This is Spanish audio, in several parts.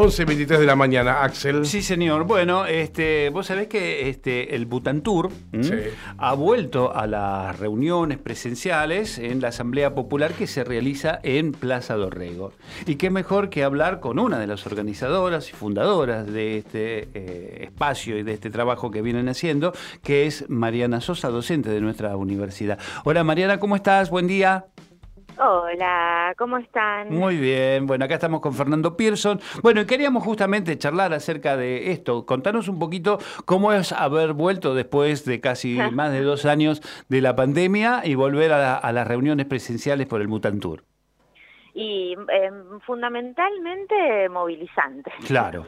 11.23 de la mañana, Axel. Sí, señor. Bueno, este, vos sabés que este, el Butantur Sí. ha vuelto a las reuniones presenciales en la Asamblea Popular que se realiza en Plaza Dorrego. Y qué mejor que hablar con una de las organizadoras y fundadoras de este eh, espacio y de este trabajo que vienen haciendo, que es Mariana Sosa, docente de nuestra universidad. Hola Mariana, ¿cómo estás? Buen día. Hola, ¿cómo están? Muy bien, bueno, acá estamos con Fernando Pearson. Bueno, y queríamos justamente charlar acerca de esto. Contanos un poquito cómo es haber vuelto después de casi más de dos años de la pandemia y volver a, la- a las reuniones presenciales por el Mutantur. Y eh, fundamentalmente movilizante. Claro.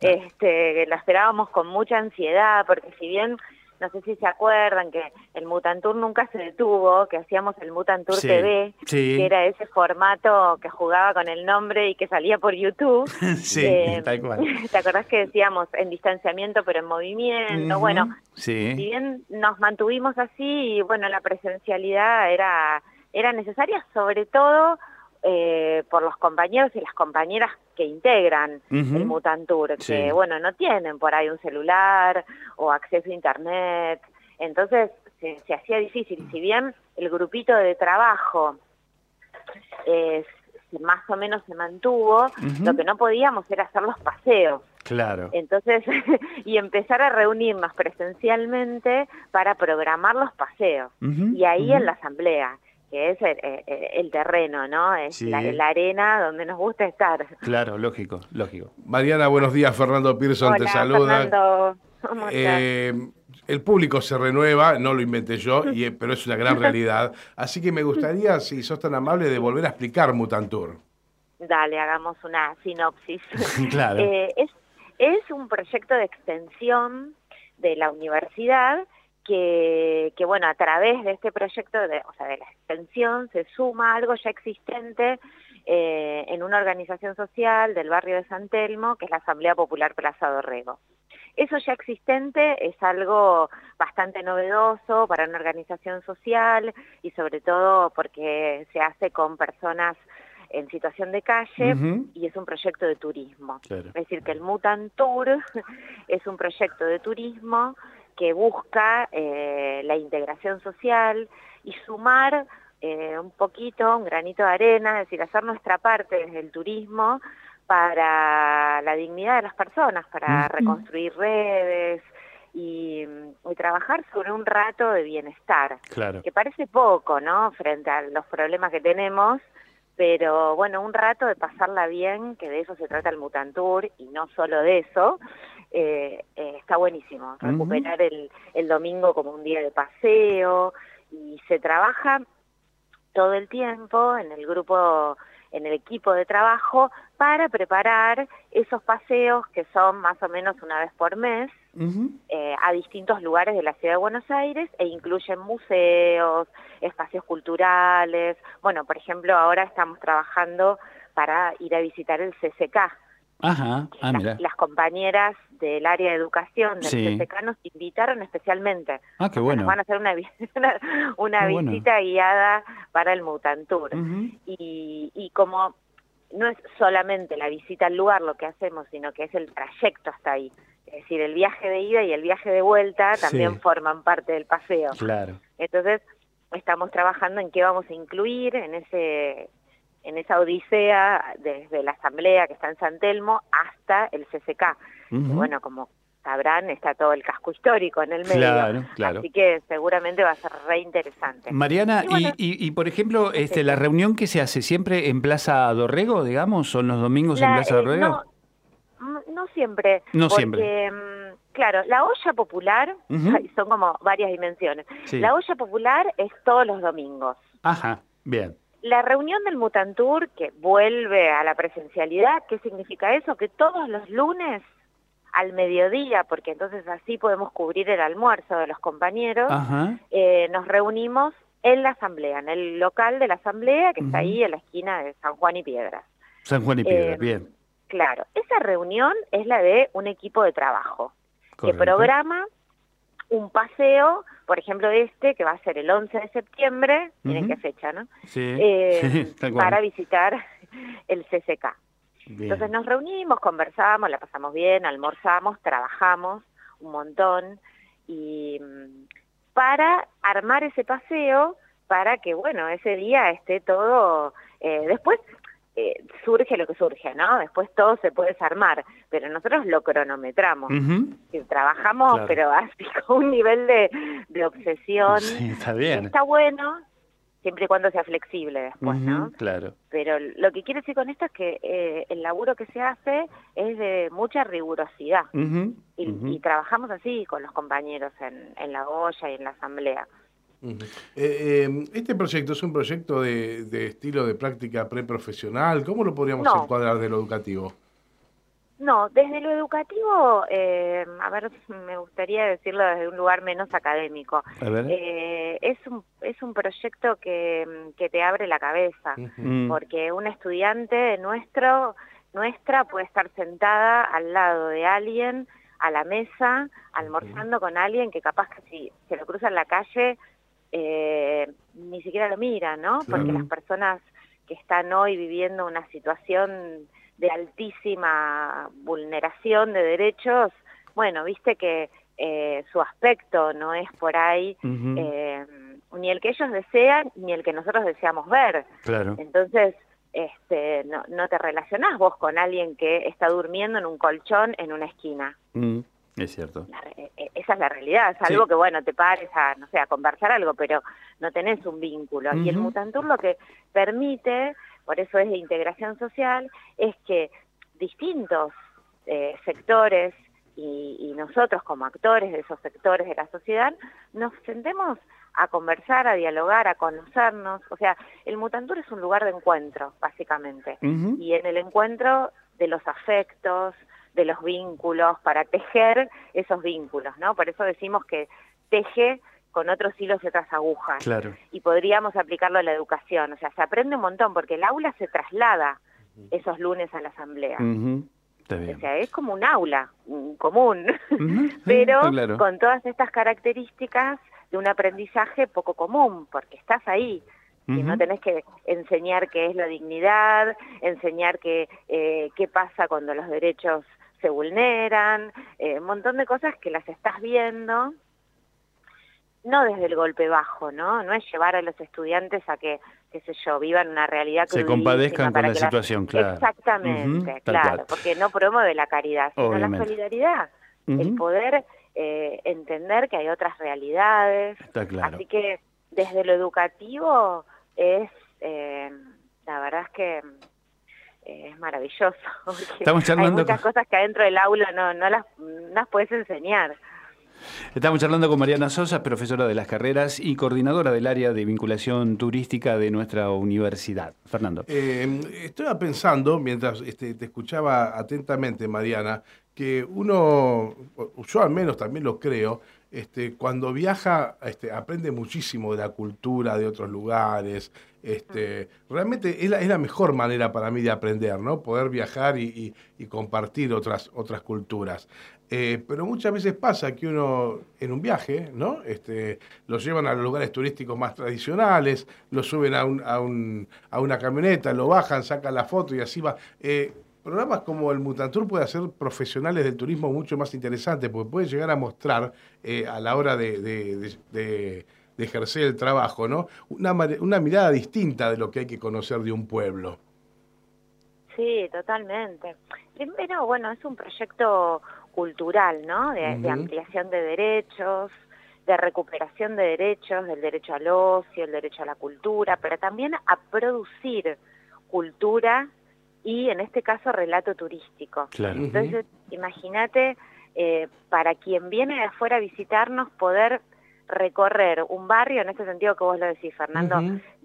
Este, la esperábamos con mucha ansiedad, porque si bien, no sé si se acuerdan que el Mutantur nunca se detuvo, que hacíamos el Mutantur Sí, TV, sí. que era ese formato que jugaba con el nombre y que salía por YouTube. sí, Eh, tal cual. ¿Te acordás que decíamos en distanciamiento pero en movimiento? Bueno, sí. si bien nos mantuvimos así, y bueno, la presencialidad era, era necesaria, sobre todo eh, por los compañeros y las compañeras que integran el Mutantur, que bueno, no tienen por ahí un celular o acceso a internet, entonces se, se hacía difícil. Si bien el grupito de trabajo eh, más o menos se mantuvo, lo que no podíamos era hacer los paseos. Claro. Entonces, y empezar a reunirnos presencialmente para programar los paseos. Y ahí en la asamblea, que es el, el- el terreno, ¿no? Es Sí. la, la arena donde nos gusta estar. Claro, lógico, lógico. Mariana, buenos días. Fernando Pearson te saluda. Fernando. ¿Cómo estás? Eh, el público se renueva, no lo inventé yo, y, eh, pero es una gran realidad. Así que me gustaría, si sos tan amable, de volver a explicar Mutantur. Dale, hagamos una sinopsis. Claro. Eh, es, es un proyecto de extensión de la universidad que, que, bueno, a través de este proyecto, de, o sea, de la extensión, se suma algo ya existente eh, en una organización social del barrio de San Telmo, que es la Asamblea Popular Plaza Dorrego. Eso ya existente es algo bastante novedoso para una organización social y sobre todo porque se hace con personas en situación de calle y es un proyecto de turismo. Claro. Es decir, que el Mutan Tour es un proyecto de turismo que busca eh, la integración social y sumar eh, un poquito, un granito de arena, es decir, hacer nuestra parte desde el turismo para la dignidad de las personas, para reconstruir redes y, y trabajar sobre un rato de bienestar Claro. que parece poco, ¿no? Frente a los problemas que tenemos, pero bueno, un rato de pasarla bien, que de eso se trata el Mutantur y no solo de eso, eh, eh, está buenísimo. Recuperar el, el domingo como un día de paseo y se trabaja todo el tiempo en el grupo, en el equipo de trabajo para preparar esos paseos que son más o menos una vez por mes eh, a distintos lugares de la ciudad de Buenos Aires e incluyen museos, espacios culturales. Bueno, por ejemplo, ahora estamos trabajando para ir a visitar el CCK. Ajá. Ah, mira. las compañeras del área de educación del Sí. CCK nos invitaron especialmente. Ah, qué bueno. Nos van a hacer una, vi- una, una Qué bueno. visita guiada para el Mutantur. Y, y como no es solamente la visita al lugar lo que hacemos, sino que es el trayecto hasta ahí. Es decir, el viaje de ida y el viaje de vuelta Sí. también forman parte del paseo. Claro. Entonces, estamos trabajando en qué vamos a incluir en ese en esa odisea desde la asamblea que está en San Telmo hasta el CCK. Bueno, como sabrán, está todo el casco histórico en el medio. Claro, claro. Así que seguramente va a ser re interesante. Mariana, Y bueno, y, por ejemplo, este, sí. la reunión que se hace siempre en Plaza Dorrego, digamos, son los domingos en La- Plaza eh, Dorrego. no, mm, no siempre. No porque, siempre. mm, Claro, la olla popular, son como varias dimensiones. Sí. La olla popular es todos los domingos. Ajá, bien. La reunión del Mutantur, que vuelve a la presencialidad, ¿qué significa eso? Que todos los lunes al mediodía, porque entonces así podemos cubrir el almuerzo de los compañeros, eh, nos reunimos en la asamblea, en el local de la asamblea, que está ahí en la esquina de San Juan y Piedras. San Juan y Piedra, Eh, bien. Claro, esa reunión es la de un equipo de trabajo que programa un paseo, por ejemplo este, que va a ser el 11 de septiembre, miren Ujú. qué fecha, ¿no? Sí, Eh, sí, para visitar el CCK. Bien. Entonces nos reunimos, conversamos, la pasamos bien, almorzamos, trabajamos un montón y mm, para armar ese paseo, para que, bueno, ese día esté todo... eh, después eh, surge lo que surge, ¿no? Después todo se puede desarmar, pero nosotros lo cronometramos. Y trabajamos, Claro. pero así con un nivel de, de obsesión. Sí, está bien. Está bueno, siempre y cuando sea flexible después, ¿no? Claro. Pero lo que quiero decir con esto es que eh, el laburo que se hace es de mucha rigurosidad. Y, y trabajamos así con los compañeros en, en la olla y en la asamblea. Eh, eh, este proyecto es un proyecto de, de estilo de práctica preprofesional. ¿Cómo lo podríamos No. encuadrar de lo educativo? No, desde lo educativo, eh, a ver, me gustaría decirlo desde un lugar menos académico. A ver. Eh, es, un, es un proyecto que, que te abre la cabeza. Mm, porque un estudiante nuestro, nuestra puede estar sentada al lado de alguien a la mesa, almorzando con alguien que capaz que si se lo cruza en la calle, eh, ni siquiera lo mira, ¿no? Porque Claro. las personas que están hoy viviendo una situación de altísima vulneración de derechos, bueno, viste que eh, su aspecto no es por ahí eh, ni el que ellos desean ni el que nosotros deseamos ver. Claro. Entonces, este, no, no te relacionás vos con alguien que está durmiendo en un colchón en una esquina. Mm, es cierto. La eh, esa es la realidad, salvo Sí. que, bueno, te pares a, no sé, a conversar algo, pero no tenés un vínculo. Y el. Mutantur lo que permite, por eso es de integración social, es que distintos eh, sectores y, y nosotros como actores de esos sectores de la sociedad nos sentemos a conversar, a dialogar, a conocernos. O sea, el Mutantur es un lugar de encuentro, básicamente y en el encuentro de los afectos, de los vínculos, para tejer esos vínculos, ¿no? Por eso decimos que teje con otros hilos y otras agujas. Claro. Y podríamos aplicarlo a la educación, o sea, se aprende un montón, porque el aula se traslada esos lunes a la asamblea. Está O sea, es como un aula mm, común, pero claro. con todas estas características de un aprendizaje poco común, porque estás ahí, y no tenés que enseñar qué es la dignidad, enseñar qué, eh, qué pasa cuando los derechos se vulneran, eh, un montón de cosas que las estás viendo, no desde el golpe bajo, ¿no? No es llevar a los estudiantes a que, qué sé yo, vivan una realidad Se crudísima compadezcan con la que situación, claro. Exactamente, claro, cual. porque no promueve la caridad, sino Obviamente. la solidaridad, el poder eh, entender que hay otras realidades, Está claro. Así que desde lo educativo es, eh, la verdad es que eh, es maravilloso. Estamos charlando hay muchas con- cosas que adentro del aula no, no, las, no las puedes enseñar. Estamos charlando con Mariana Sosa, profesora de las carreras y coordinadora del área de vinculación turística de nuestra universidad. Fernando. Eh, estaba pensando, mientras este, te escuchaba atentamente, Mariana, que uno, yo al menos también lo creo, este, cuando viaja este, aprende muchísimo de la cultura de otros lugares. Este, realmente es la, es la mejor manera para mí de aprender, ¿no? Poder viajar y, y- y compartir otras, otras culturas. Eh, pero muchas veces pasa que uno en un viaje, ¿no? Este, lo llevan a los lugares turísticos más tradicionales, lo suben a, un- a, un- a una camioneta, lo bajan, sacan la foto y así va. Eh, programas como el Mutantour puede hacer profesionales del turismo mucho más interesantes, porque puede llegar a mostrar eh, a la hora de, de- de- de- de ejercer el trabajo, ¿no? Una, una mirada distinta de lo que hay que conocer de un pueblo. Sí, totalmente. Primero, bueno, es un proyecto cultural, ¿no? De, de ampliación de derechos, de recuperación de derechos, del derecho al ocio, el derecho a la cultura, pero también a producir cultura y, en este caso, relato turístico. Claro. Entonces, imagínate, eh, para quien viene de afuera a visitarnos, poder recorrer un barrio, en este sentido que vos lo decís, Fernando,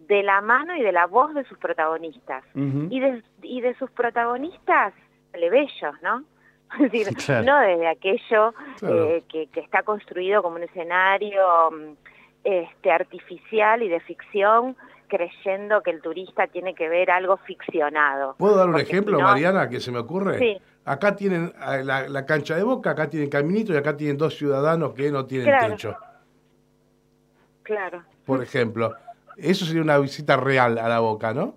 de la mano y de la voz de sus protagonistas. Y de, y de sus protagonistas plebeyos, ¿no? Es decir, Claro. no desde aquello Claro. eh, que, que está construido como un escenario mm, este, artificial y de ficción creyendo que el turista tiene que ver algo ficcionado. ¿Puedo dar un ejemplo, si no- Mariana, que se me ocurre? Sí. Acá tienen eh, la, la cancha de boca, acá tienen caminito y acá tienen dos ciudadanos que no tienen Claro. techo, Claro, por ejemplo. Eso sería una visita real a la boca, ¿no?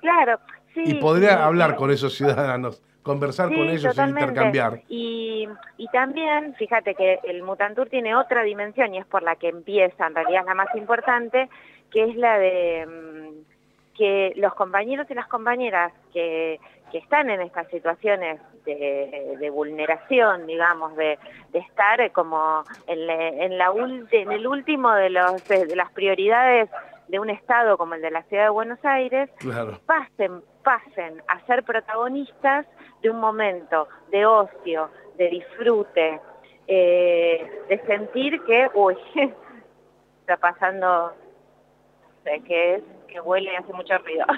claro. Sí, y podría hablar con esos ciudadanos, conversar con ellos totalmente. e intercambiar. Y, y también, fíjate que el Mutantur tiene otra dimensión y es por la que empieza, en realidad es la más importante, que es la de mm, que los compañeros y las compañeras que, que están en estas situaciones de, de vulneración, digamos, de, de estar eh, como en, la- en, la ulti- en el último de, los, de las prioridades de un Estado como el de la Ciudad de Buenos Aires, Claro. pasen, pasen a ser protagonistas de un momento de ocio, de disfrute, eh, de sentir que, uy, está pasando, sé qué es, que huele y hace mucho ruido.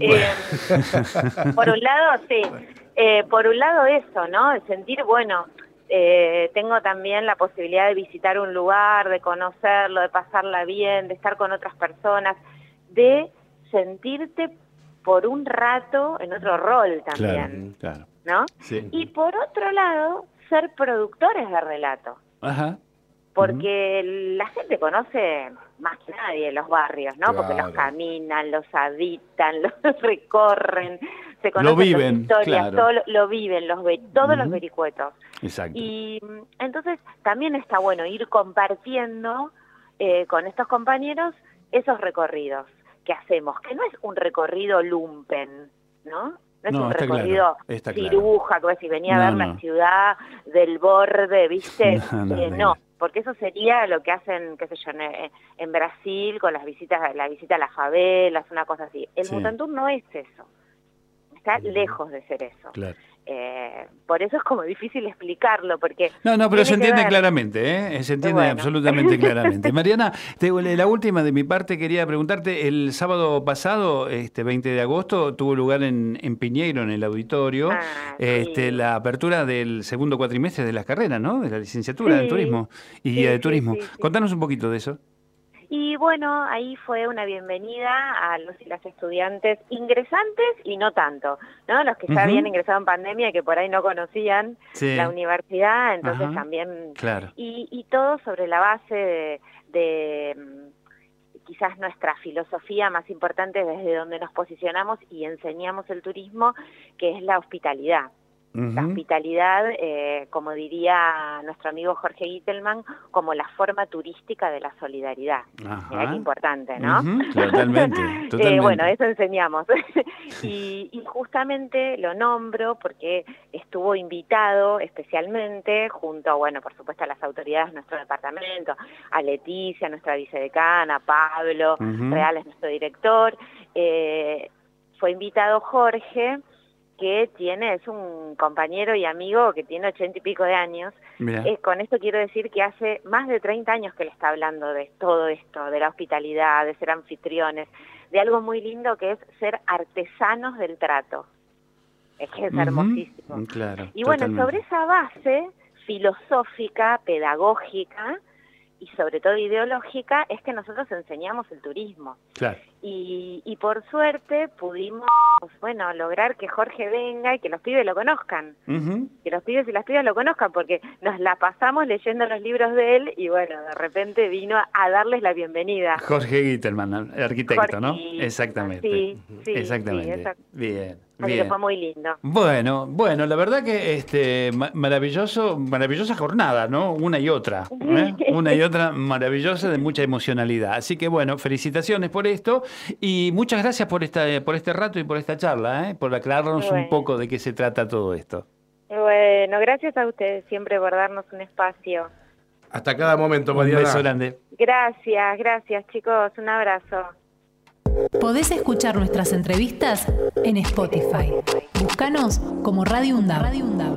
Eh, por un lado, sí, eh, por un lado eso, ¿no? De sentir, bueno, eh, tengo también la posibilidad de visitar un lugar, de conocerlo, de pasarla bien, de estar con otras personas, de sentirte por un rato en otro rol también, claro. ¿no? Sí. Y por otro lado, ser productores de relato, Ajá. porque la gente conoce más que nadie los barrios, ¿no? Porque los caminan, los habitan, los recorren, se conocen viven, las historias, claro. todo lo, lo viven, los ve- todos los vericuetos. Exacto. Y mm, entonces también está bueno ir compartiendo eh, con estos compañeros esos recorridos que hacemos, que no es un recorrido lumpen, ¿no? No es No, un recorrido claro. ciruja, que si venía a ver no. la ciudad del borde, ¿viste? Eh, no. Porque eso sería lo que hacen, qué sé yo, en, en Brasil con las visitas, la visita a las favelas, una cosa así. El Sí. Mutantur no es eso. Está lejos de ser eso. Claro. Eh, por eso es como difícil explicarlo, porque... No, no, pero se entiende ver- claramente, ¿eh? Se entiende Bueno. absolutamente claramente. Mariana, te- la última de mi parte quería preguntarte, el sábado pasado, este 20 de agosto, tuvo lugar en, en Piñeiro, en el auditorio, Ah, este, sí. la apertura del segundo cuatrimestre de las carreras, ¿no? De la licenciatura Sí, en turismo y sí, guía de turismo. Contanos un poquito de eso. Y bueno, ahí fue una bienvenida a los y las estudiantes ingresantes y no tanto, ¿no? Los que ya Ujú. habían ingresado en pandemia y que por ahí no conocían Sí. la universidad, entonces Ajá. también... Claro. Y, y todo sobre la base de, de, mm, quizás nuestra filosofía más importante desde donde nos posicionamos y enseñamos el turismo, que es la hospitalidad. La hospitalidad, eh, como diría nuestro amigo Jorge Gittelman, como la forma turística de la solidaridad. Mirá qué importante, ¿no? Totalmente, Eh, bueno, eso enseñamos. y, y justamente lo nombro porque estuvo invitado especialmente junto, bueno, por supuesto a las autoridades de nuestro departamento, a Leticia, nuestra vicedecana, a Pablo, Ujú. Real es nuestro director. eh, fue invitado Jorge, que tiene, es un compañero y amigo que tiene ochenta y pico de años, eh, con esto quiero decir que hace más de 30 años que le está hablando de todo esto, de la hospitalidad, de ser anfitriones, de algo muy lindo que es ser artesanos del trato. Es que es hermosísimo. Claro. Y bueno, totalmente. sobre esa base filosófica, pedagógica y sobre todo ideológica es que nosotros enseñamos el turismo. Claro. Y, y por suerte pudimos, bueno, lograr que Jorge venga y que los pibes lo conozcan que los pibes y las pibas lo conozcan, porque nos la pasamos leyendo los libros de él y bueno, de repente vino a, darles la bienvenida. Jorge Gittelman, arquitecto, ¿no? Exactamente. sí, sí, Exactamente. sí, bien, Así que bien. fue muy lindo. Bueno, bueno, la verdad que este ma- maravilloso, maravillosa jornada, ¿no? Una y otra, ¿eh? una y otra maravillosa de mucha emocionalidad. Así que bueno, felicitaciones por esto y muchas gracias por esta por este rato y por esta charla, ¿eh? por aclararnos un poco de qué se trata todo esto. Bueno, gracias a ustedes siempre por darnos un espacio. Hasta cada momento, Un Mariana. beso grande. Gracias, gracias chicos, un abrazo. Podés escuchar nuestras entrevistas en Spotify. Búscanos como Radio UNDAV. Radio UNDAV.